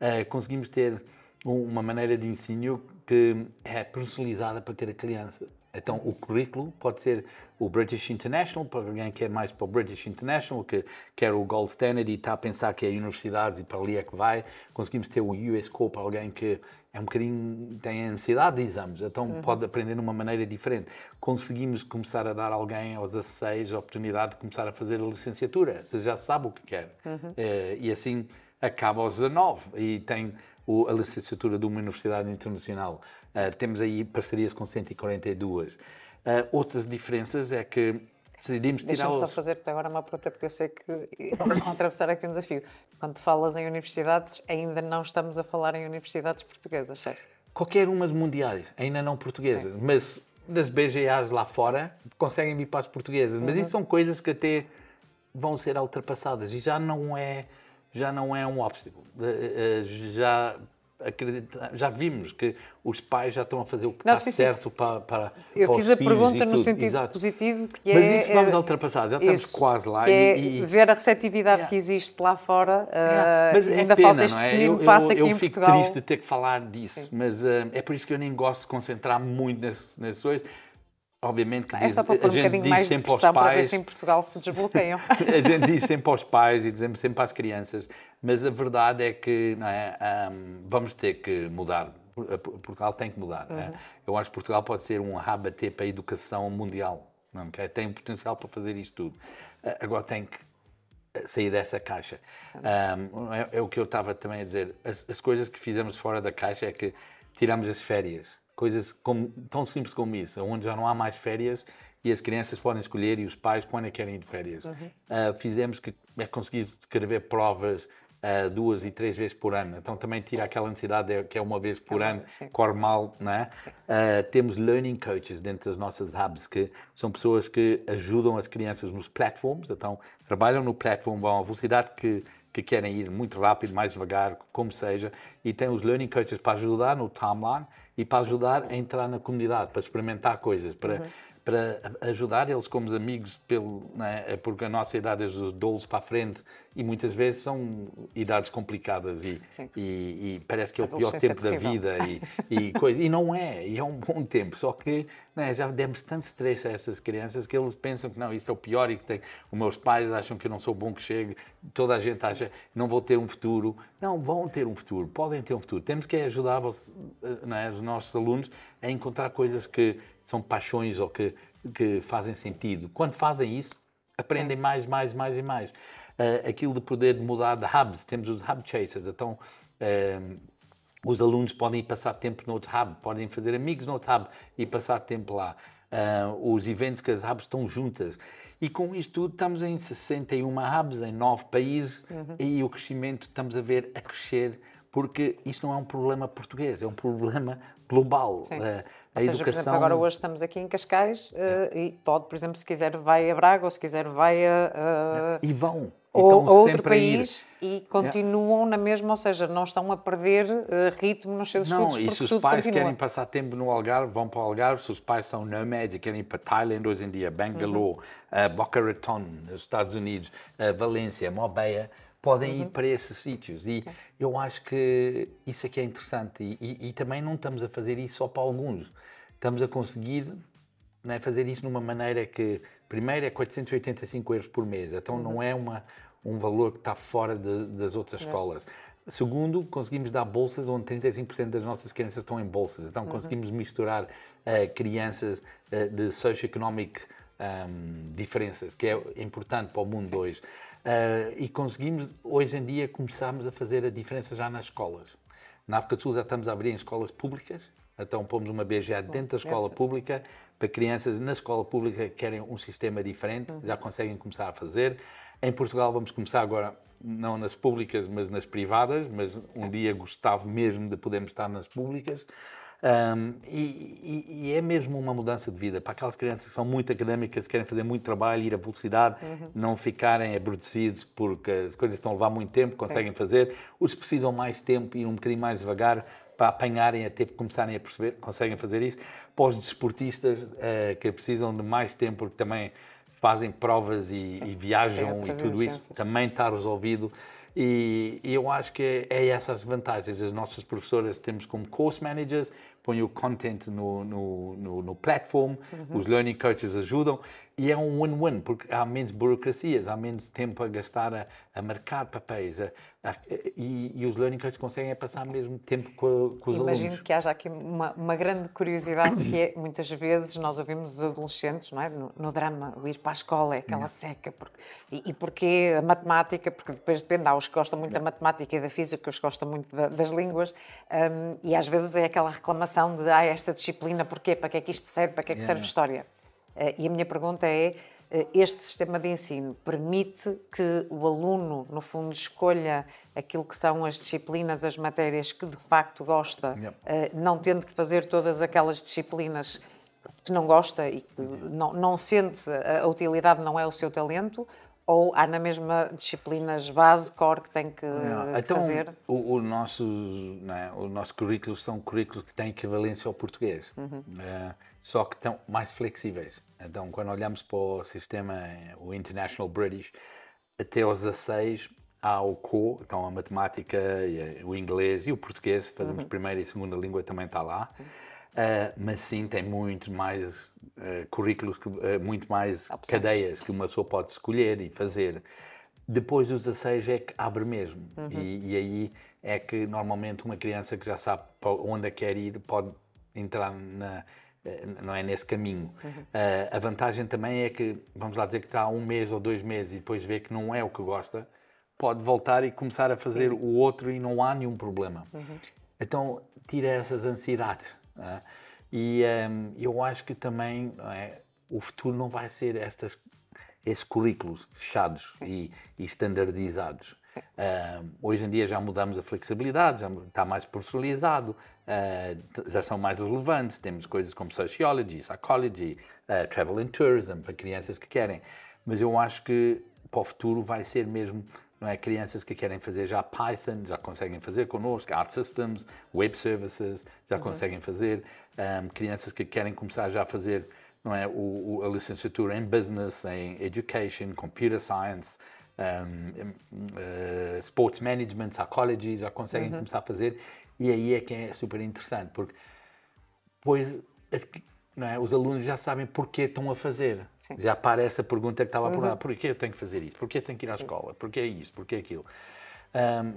Uh, conseguimos ter uma maneira de ensino que é personalizada para cada criança. Então, o currículo pode ser o British International, para alguém que é mais para o British International, que quer o Gold Standard e está a pensar que é universidades e para ali é que vai. Conseguimos ter o US Core para alguém que é um bocadinho, tem ansiedade de exames, então uhum. pode aprender de uma maneira diferente. Conseguimos começar a dar a alguém aos 16 a oportunidade de começar a fazer a licenciatura, você já sabe o que quer. Uhum. É, e assim acaba aos 19 e tem o, a licenciatura de uma universidade internacional. Uh, temos aí parcerias com 142. Uh, outras diferenças é que decidimos tirar Deixa-me só fazer-te agora uma pergunta, porque eu sei que vamos atravessar aqui um desafio. Quando falas em universidades, ainda não estamos a falar em universidades portuguesas, certo? Qualquer uma de mundiais, ainda não portuguesas, Sim. mas das BGAs lá fora conseguem vir para as portuguesas. Mas uhum. isso são coisas que até vão ser ultrapassadas e já não é já não é um obstáculo. Eh, eh, já vimos que os pais já estão a fazer o que não, está sim, certo sim. para, para Eu fiz a pergunta no sentido Exato. positivo, que Mas é... Isso vamos ultrapassar, já estamos isso, quase lá. É e, e... ver a receptividade yeah. que existe lá fora. Yeah. Uh, mas é ainda pena, falta este é? eu, passo aqui eu em Portugal. Eu fico triste de ter que falar disso, sim. mas uh, é por isso que eu nem gosto de concentrar muito nesse, nesse coisas obviamente que é diz, só para pôr um bocadinho mais de pressão pais, para ver se em Portugal se desbloqueiam. a gente diz sempre aos pais e dizemos sempre às crianças, mas a verdade é que é, um, vamos ter que mudar. Portugal tem que mudar. É? Uhum. É? Eu acho que Portugal pode ser um rabaté para a educação mundial. Não, okay? Tem potencial para fazer isto tudo. Agora tem que eh, sair dessa caixa. Um, é, é, o que eu estava também a dizer. As, as coisas que fizemos fora da caixa é que tiramos as férias coisas como, tão simples como isso, onde já não há mais férias e as crianças podem escolher e os pais quando é que querem ir de férias. Uhum. Uh, fizemos que é conseguir escrever provas uh, duas e três vezes por ano. Então também tira aquela necessidade de, que é uma vez por é ano, sim. corre mal, não é? Uh, temos learning coaches dentro das nossas hubs, que são pessoas que ajudam as crianças nos platforms, então trabalham no platform, vão à velocidade que que querem ir muito rápido, mais devagar, como seja, e tem os learning coaches para ajudar no timeline e para ajudar a entrar na comunidade, para experimentar coisas, para, uhum. Para ajudar eles como amigos, pelo, é? porque a nossa idade é dos 12 para a frente e muitas vezes são idades complicadas e, e, e parece que é o pior tempo da vida e, e, coisa, e não é, e é um bom tempo, só que é? já demos tanto stress a essas crianças que eles pensam que não, isto é o pior e que tem, os meus pais acham que eu não sou bom que chegue, toda a gente acha que não vou ter um futuro. Não, vão ter um futuro, podem ter um futuro. Temos que ajudar é? os nossos alunos a encontrar coisas que são paixões ou que, que fazem sentido. Quando fazem isso, aprendem Sim. mais, mais, mais e mais. Uh, aquilo de poder mudar de hubs, temos os hub chasers, então uh, os alunos podem passar tempo no outro hub, podem fazer amigos no outro hub e passar tempo lá. Uh, os eventos que as hubs estão juntas. E com isto tudo estamos em 61 hubs, em 9 países, uhum. e o crescimento estamos a ver a crescer, porque isso não é um problema português, é um problema global. Sim. Uh, a ou seja, educação... por exemplo, agora hoje estamos aqui em Cascais uh, e pode, por exemplo, se quiser vai a Braga ou se quiser vai a... Uh, e vão. Ou a outro país e continuam na mesma, ou seja, não estão a perder uh, ritmo nos seus não, estudos Não, e se os pais continua. querem passar tempo no Algarve, vão para o Algarve. Se os pais são nomads e querem ir para Thailand hoje em dia, Bangalore, uhum. Boca Raton, nos Estados Unidos, Valência, Mobeia, podem uhum. ir para esses sítios. E eu acho que isso aqui é interessante. E, e, e, também não estamos a fazer isso só para alguns. Estamos a conseguir né, fazer isso numa maneira que, primeiro, é 485 euros por mês. Então uhum. não é uma, um valor que está fora de, das outras escolas. Segundo, conseguimos dar bolsas onde 35% das nossas crianças estão em bolsas. Então, uhum. conseguimos misturar uh, crianças uh, de socioeconomic um, diferenças, que é importante para o mundo Sim. hoje. Uh, e conseguimos, hoje em dia, começarmos a fazer a diferença já nas escolas. Na África do Sul já estamos a abrir em escolas públicas, então pomos uma BGA dentro da escola pública, para crianças na escola pública que querem um sistema diferente, uhum. já conseguem começar a fazer. Em Portugal vamos começar agora, não nas públicas, mas nas privadas, mas um dia gostava mesmo de podermos estar nas públicas. Um, e, e, é mesmo uma mudança de vida para aquelas crianças que são muito académicas, querem fazer muito trabalho, ir a velocidade, uhum. não ficarem aborrecidos porque as coisas estão a levar muito tempo, conseguem Sim. fazer. Os que precisam mais tempo, ir um bocadinho mais devagar para apanharem até começarem a perceber, conseguem fazer isso. Para os desportistas uh, que precisam de mais tempo, porque também fazem provas e, e viajam e tudo isso, também está resolvido. E, e eu acho que é, é essas vantagens. As nossas professoras temos como course managers, põe o content no, no, no, no platform, uhum. os learning coaches ajudam e é um win-win, porque há menos burocracias, há menos tempo a gastar a, a marcar papéis a, a, e, e, os learning coaches conseguem passar mesmo tempo com, com os Imagino alunos. Imagino que haja aqui uma, uma, grande curiosidade que é, muitas vezes nós ouvimos os adolescentes, não é? no, no drama, o ir para a escola é aquela seca, porque, e, e porquê a matemática, porque depois depende, há os que gostam muito da matemática e da física, os que gostam muito da, das línguas, um, e às vezes é aquela reclamação de, ah, esta disciplina, porquê, para que é que isto serve, para que é que serve história? Eh, e a minha pergunta é: eh, este sistema de ensino permite que o aluno, no fundo, escolha aquilo que são as disciplinas, as matérias que de facto gosta, eh, não tendo que fazer todas aquelas disciplinas que não gosta e que não, não sente a utilidade, não é o seu talento? Ou há na mesma disciplinas base, core, que tem que, então, fazer? O, o, nosso, é? o nosso currículo são currículos que têm equivalência ao português. Uhum. É, só que estão mais flexíveis. Então, quando olhamos para o sistema, o International British, até aos 16 há o CO, então a matemática, o inglês e o português, fazemos uhum. primeira e segunda língua, também está lá. Uh, mas sim, tem muito mais uh, currículos, uh, muito mais Opções. cadeias que uma pessoa pode escolher e fazer. Depois dos 16 é que abre mesmo. Uhum. E, e, aí é que normalmente uma criança que já sabe para onde quer ir pode entrar na, não é nesse caminho. Uhum. Uh, a vantagem também é que, vamos lá dizer que está um mês ou dois meses e depois vê que não é o que gosta, pode voltar e começar a fazer Sim. o outro e não há nenhum problema. Uhum. Então, tira essas ansiedades. É? E um, eu acho que também é, o futuro não vai ser estas, esses currículos fechados e, e, standardizados. Uh, hoje em dia já mudamos a flexibilidade, já está mais personalizado, uh, já são mais relevantes. Temos coisas como Sociology, Psychology, uh, Travel and Tourism, para crianças que querem. Mas eu acho que para o futuro vai ser mesmo não é? Crianças que querem fazer já Python, já conseguem fazer connosco, Art Systems, Web Services, já uhum. conseguem fazer. Um, crianças que querem começar já a fazer não é? O, o, a licenciatura em Business, em Education, Computer Science, um, uh, Sports Management, Psychology, já conseguem uhum. começar a fazer. E aí é que é super interessante, porque pois é? os alunos já sabem porquê estão a fazer. Sim. Já aparece a pergunta que estava uhum. por lá, porquê eu tenho que fazer isto? Porquê tenho que ir à escola? Porquê é isto? Porquê aquilo? Um,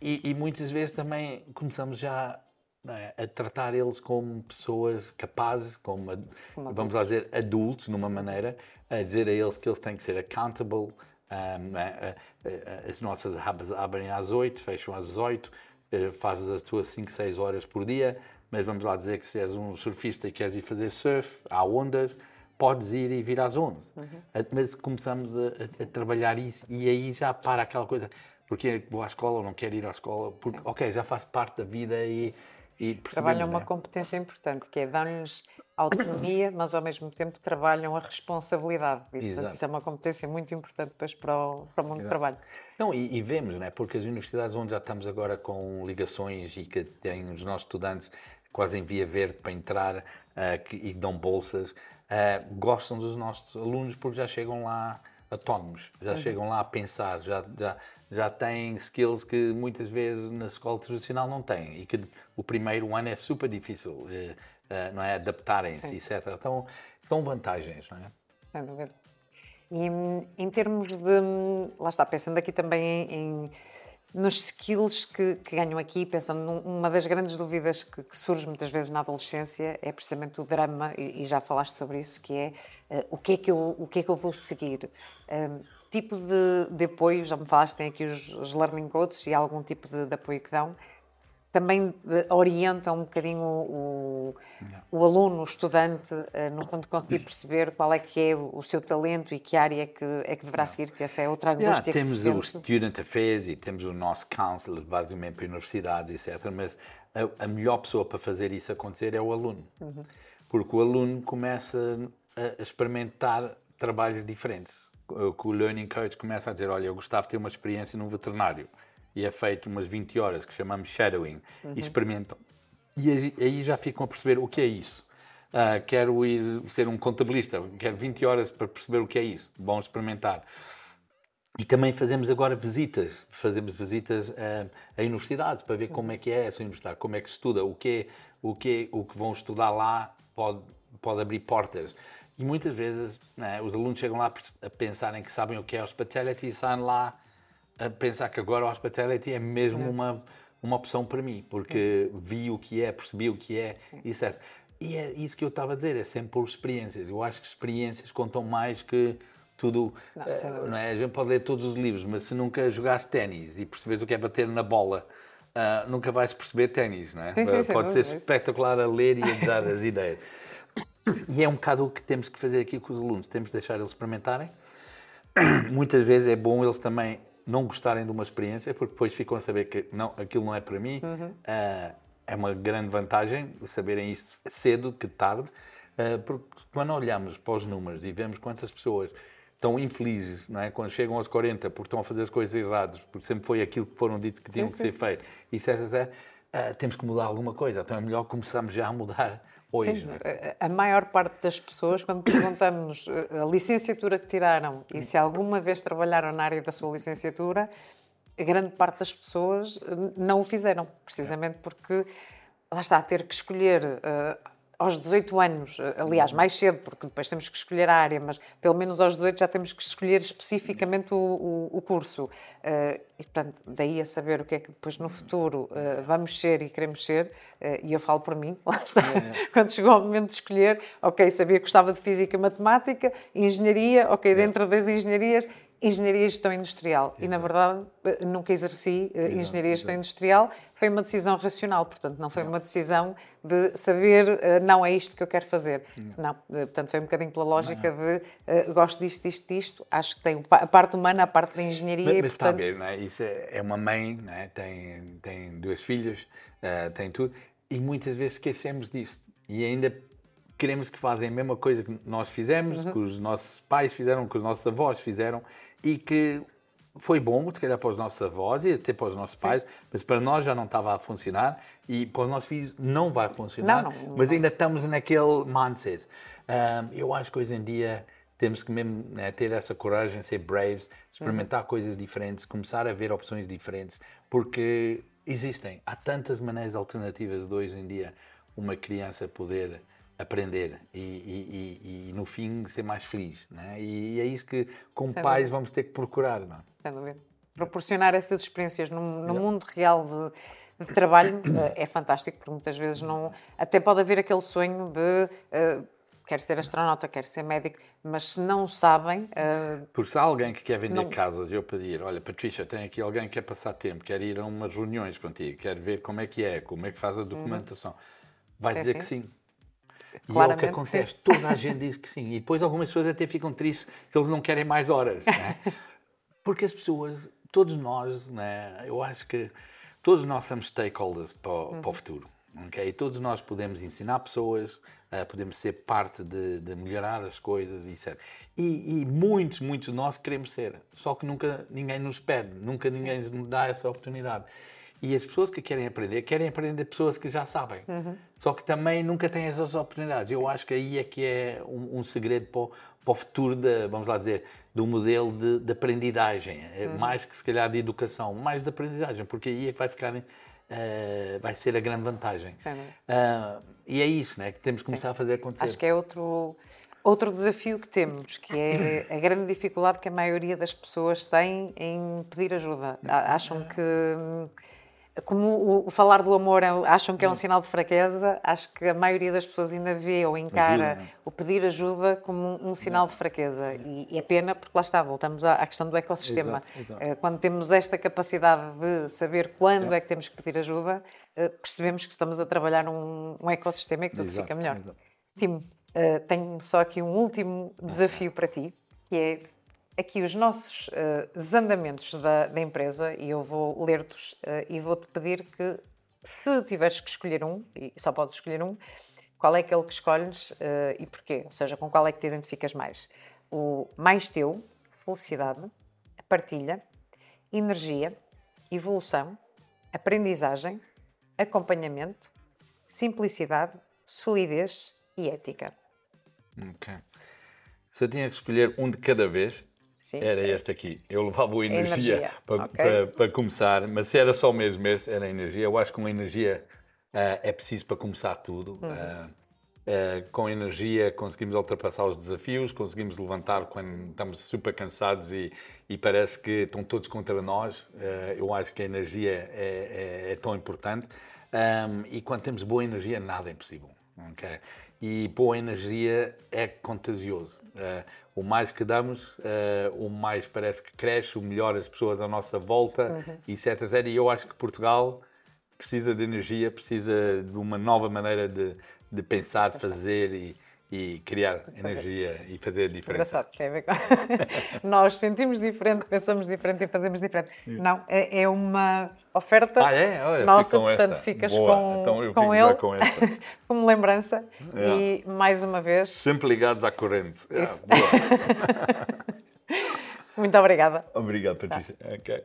e, e, muitas vezes também começamos já é, a tratar eles como pessoas capazes, como, como vamos lá dizer, adultos, numa maneira, a dizer a eles que eles têm que ser accountable. Um, é, é, as nossas hubs abrem às 8, fecham às 8, eh, fazes as tuas 5, 6 horas por dia, mas vamos lá dizer que se és um surfista e queres ir fazer surf, há ondas, podes ir e vir às 11. Uhum. Mas começamos a, a, a, trabalhar isso e aí já para aquela coisa, porque vou à escola ou não quero ir à escola, porque, Sim. ok, já faz parte da vida e e trabalham uma né? competência importante, que é dar-lhes autonomia, mas ao mesmo tempo trabalham a responsabilidade. E, portanto, isso é uma competência muito importante depois para o, para o mundo Exato. do trabalho. Não, e, e, vemos, né? porque as universidades onde já estamos agora com ligações e que têm os nossos estudantes quase em via verde para entrar uh, que, e dão bolsas, uh, gostam dos nossos alunos porque já chegam lá autónomos, já uhum. chegam lá a pensar, já, já, já têm skills que muitas vezes na escola tradicional não têm e que o primeiro ano é super difícil, eh, eh, não é? Adaptarem-se, etc. Então, são vantagens, não é? Sem dúvida. E em termos de. Lá está, pensando aqui também em, nos skills que, que, ganham aqui, pensando numa das grandes dúvidas que, que, surge muitas vezes na adolescência é precisamente o drama, e, e já falaste sobre isso, que é uh, o, que é que eu, o que é que eu vou seguir. Uh, tipo de, de apoio, já me falaste, tem aqui os, os learning coaches e algum tipo de, de apoio que dão, também eh, orientam um bocadinho o, o, aluno, o estudante, eh, no ponto de conseguir perceber qual é que é o seu talento e que área é que, é que deverá seguir, que essa é outra angústia yeah, Temos o Student Affairs e temos o nosso Counselor, basicamente para universidades, etc. Mas a, a, melhor pessoa para fazer isso acontecer é o aluno. Uhum. Porque o aluno começa a, a experimentar trabalhos diferentes que o Learning Coach começa a dizer, olha, eu gostava de ter uma experiência num veterinário e é feito umas 20 horas, que chamamos shadowing, uhum. e experimentam. E aí, já ficam a perceber o que é isso. Uh, quero ir ser um contabilista, quero 20 horas para perceber o que é isso. Vão experimentar. E também fazemos agora visitas, fazemos visitas uh, a universidades para ver como é que é essa universidade, como é que se estuda, o que, o que, o que vão estudar lá pode, pode abrir portas. E muitas vezes né, os alunos chegam lá a pensarem que sabem o que é hospitality e saem lá a pensar que agora o hospitality é mesmo é. uma, uma opção para mim, porque vi o que é, percebi o que é, etc. E é isso que eu estava a dizer, é sempre por experiências. Eu acho que experiências contam mais que tudo. Não, uh, não é? A gente pode ler todos os livros, mas se nunca jogasse ténis e perceberes o que é bater na bola, uh, nunca vais perceber ténis, não é? Sim, sim, pode ser espetacular a ler e a dar as ideias. E é um bocado o que temos que fazer aqui com os alunos, temos de deixar eles experimentarem. Muitas vezes é bom eles também não gostarem de uma experiência, porque depois ficam a saber que não, aquilo não é para mim. Uhum. Uh, é uma grande vantagem saberem isso cedo que tarde, uh, porque quando olhamos para os números e vemos quantas pessoas estão infelizes, não é? Quando chegam aos 40 porque estão a fazer as coisas erradas, porque sempre foi aquilo que foram ditos que tinham sim, que sim, ser feito, e etc uh, temos que mudar alguma coisa. Então é melhor começarmos já a mudar hoje. Sim, é? a maior parte das pessoas, quando perguntamos eh, a licenciatura que tiraram e se alguma vez trabalharam na área da sua licenciatura, a grande parte das pessoas eh, não o fizeram, precisamente porque lá está a ter que escolher uh, aos 18 anos, aliás, mais cedo, porque depois temos que escolher a área, mas pelo menos aos 18 já temos que escolher especificamente o, o, o curso. Uh, e, portanto, daí a saber o que é que depois no futuro uh, vamos ser e queremos ser, uh, e eu falo por mim, lá está, é, é. quando chegou o momento de escolher, ok, sabia que gostava de Física e Matemática, Engenharia, ok, dentro das engenharias, Engenharia e Gestão Industrial. E, na verdade, nunca exerci uh, Engenharia e Gestão Industrial. Foi uma decisão racional, portanto, não foi uma decisão de saber, uh, não é isto que eu quero fazer. Não, uh, portanto, foi um bocadinho pela lógica de gosto disto, disto, disto. Acho que tem a parte humana, a parte da engenharia. Mas, e, mas portanto... está a ver, não é? Isso é, é uma mãe, não é? tem, tem duas filhas, tem tudo, e muitas vezes esquecemos disto. E ainda queremos que façam a mesma coisa que nós fizemos, uhum. que os nossos pais fizeram, que os nossos avós fizeram, e que foi bom, se calhar para os nossos avós e até para os nossos pais, mas para nós já não estava a funcionar e para os nossos filhos não vai funcionar, Não, não, mas não. ainda estamos naquele mindset. Um, eu acho que hoje em dia temos que mesmo né, ter essa coragem, ser braves, experimentar coisas diferentes, começar a ver opções diferentes, porque existem, há tantas maneiras alternativas de hoje em dia uma criança poder aprender e, e- e- e, no fim ser mais feliz. Né? E é isso que, como Sem pais, dúvida. vamos ter que procurar. Não é? Sem dúvida. Proporcionar essas experiências no, no mundo real de, de trabalho eh, é fantástico, porque muitas vezes não. Até pode haver aquele sonho de. quero ser astronauta, quero ser médico, mas se não sabem. eh, Porque se há alguém que quer vender Não. casas eu pedir, olha, Patrícia, tem aqui alguém que quer passar tempo, quer ir a umas reuniões contigo, quer ver como é que é, como é que faz a documentação, vai dizer sim. que sim. E é o que Claramente que acontece, sim. toda a gente diz que sim. E depois algumas pessoas até ficam tristes que eles não querem mais horas. né? Porque as pessoas, todos nós, né, eu acho que todos nós somos stakeholders para, o- Uhum. para o futuro. ok? E todos nós podemos ensinar pessoas, eh, podemos ser parte de, de melhorar as coisas, etc. E, e muitos, muitos de nós queremos ser. Só que nunca ninguém nos pede, nunca ninguém nos dá essa oportunidade. E as pessoas que querem aprender, querem aprender de pessoas que já sabem. Só que também nunca têm essas oportunidades. Eu acho que aí é que é um, um segredo para o, para o futuro, da, vamos lá dizer, do modelo de, de aprendizagem. É Mais que se calhar de educação, mais de aprendizagem, porque aí é que vai ficar, eh, vai ser a grande vantagem. Ah, e é isso, né, que temos que começar a fazer acontecer. Acho que é outro, outro desafio que temos, que é a grande dificuldade que a maioria das pessoas tem em pedir ajuda. Acham que, hum, como o, falar do amor é- acham que é um sinal de fraqueza, acho que a maioria das pessoas ainda vê ou encara Ajuda. o pedir ajuda como um, um sinal de fraqueza. E, e é pena porque lá está, voltamos à, à questão do ecossistema. Exato, exato. Eh, Quando temos esta capacidade de saber quando é que temos que pedir ajuda, eh, percebemos que estamos a trabalhar um, um ecossistema e que tudo fica melhor. Tim, eh, tenho só aqui um último desafio para ti, que é aqui os nossos eh, desandamentos da, da empresa, e eu vou ler-te eh, e vou-te pedir que, se tiveres que escolher um, e só podes escolher um, qual é aquele que escolhes eh, e porquê? Ou seja, com qual é que te identificas mais? O mais teu, felicidade, partilha, energia, evolução, aprendizagem, acompanhamento, simplicidade, solidez e ética. Ok. Se eu tinha que escolher um de cada vez, Sim. era este aqui. Eu levava o energia, Energia, para, ok. para- para começar, mas se era só mesmo esse, era a energia. Eu acho que uma energia ah, é preciso para começar tudo. Uhum. Ah, ah, com energia conseguimos ultrapassar os desafios, conseguimos levantar quando estamos super cansados e, e parece que estão todos contra nós. Eu acho que a energia é, é- é tão importante. Ahm, e quando temos boa energia, nada é impossível. ok? E boa energia é contagioso. Ah, o mais que damos, ah, o mais parece que cresce, o melhor as pessoas à nossa volta, etc. etc. E eu acho que Portugal precisa de energia, precisa de uma nova maneira de, de pensar, fazer e, e criar energia e fazer a diferença. Engraçado, tem a ver com... Nós sentimos diferente, pensamos diferente e fazemos diferente. Não, é, é uma oferta Ah, é? Olha, nossa, portanto esta. ficas Boa, com, então eu com ele com como lembrança É. e mais uma vez, Sempre ligados à corrente. Ah, muito obrigada. Obrigado, Patrícia. Ok.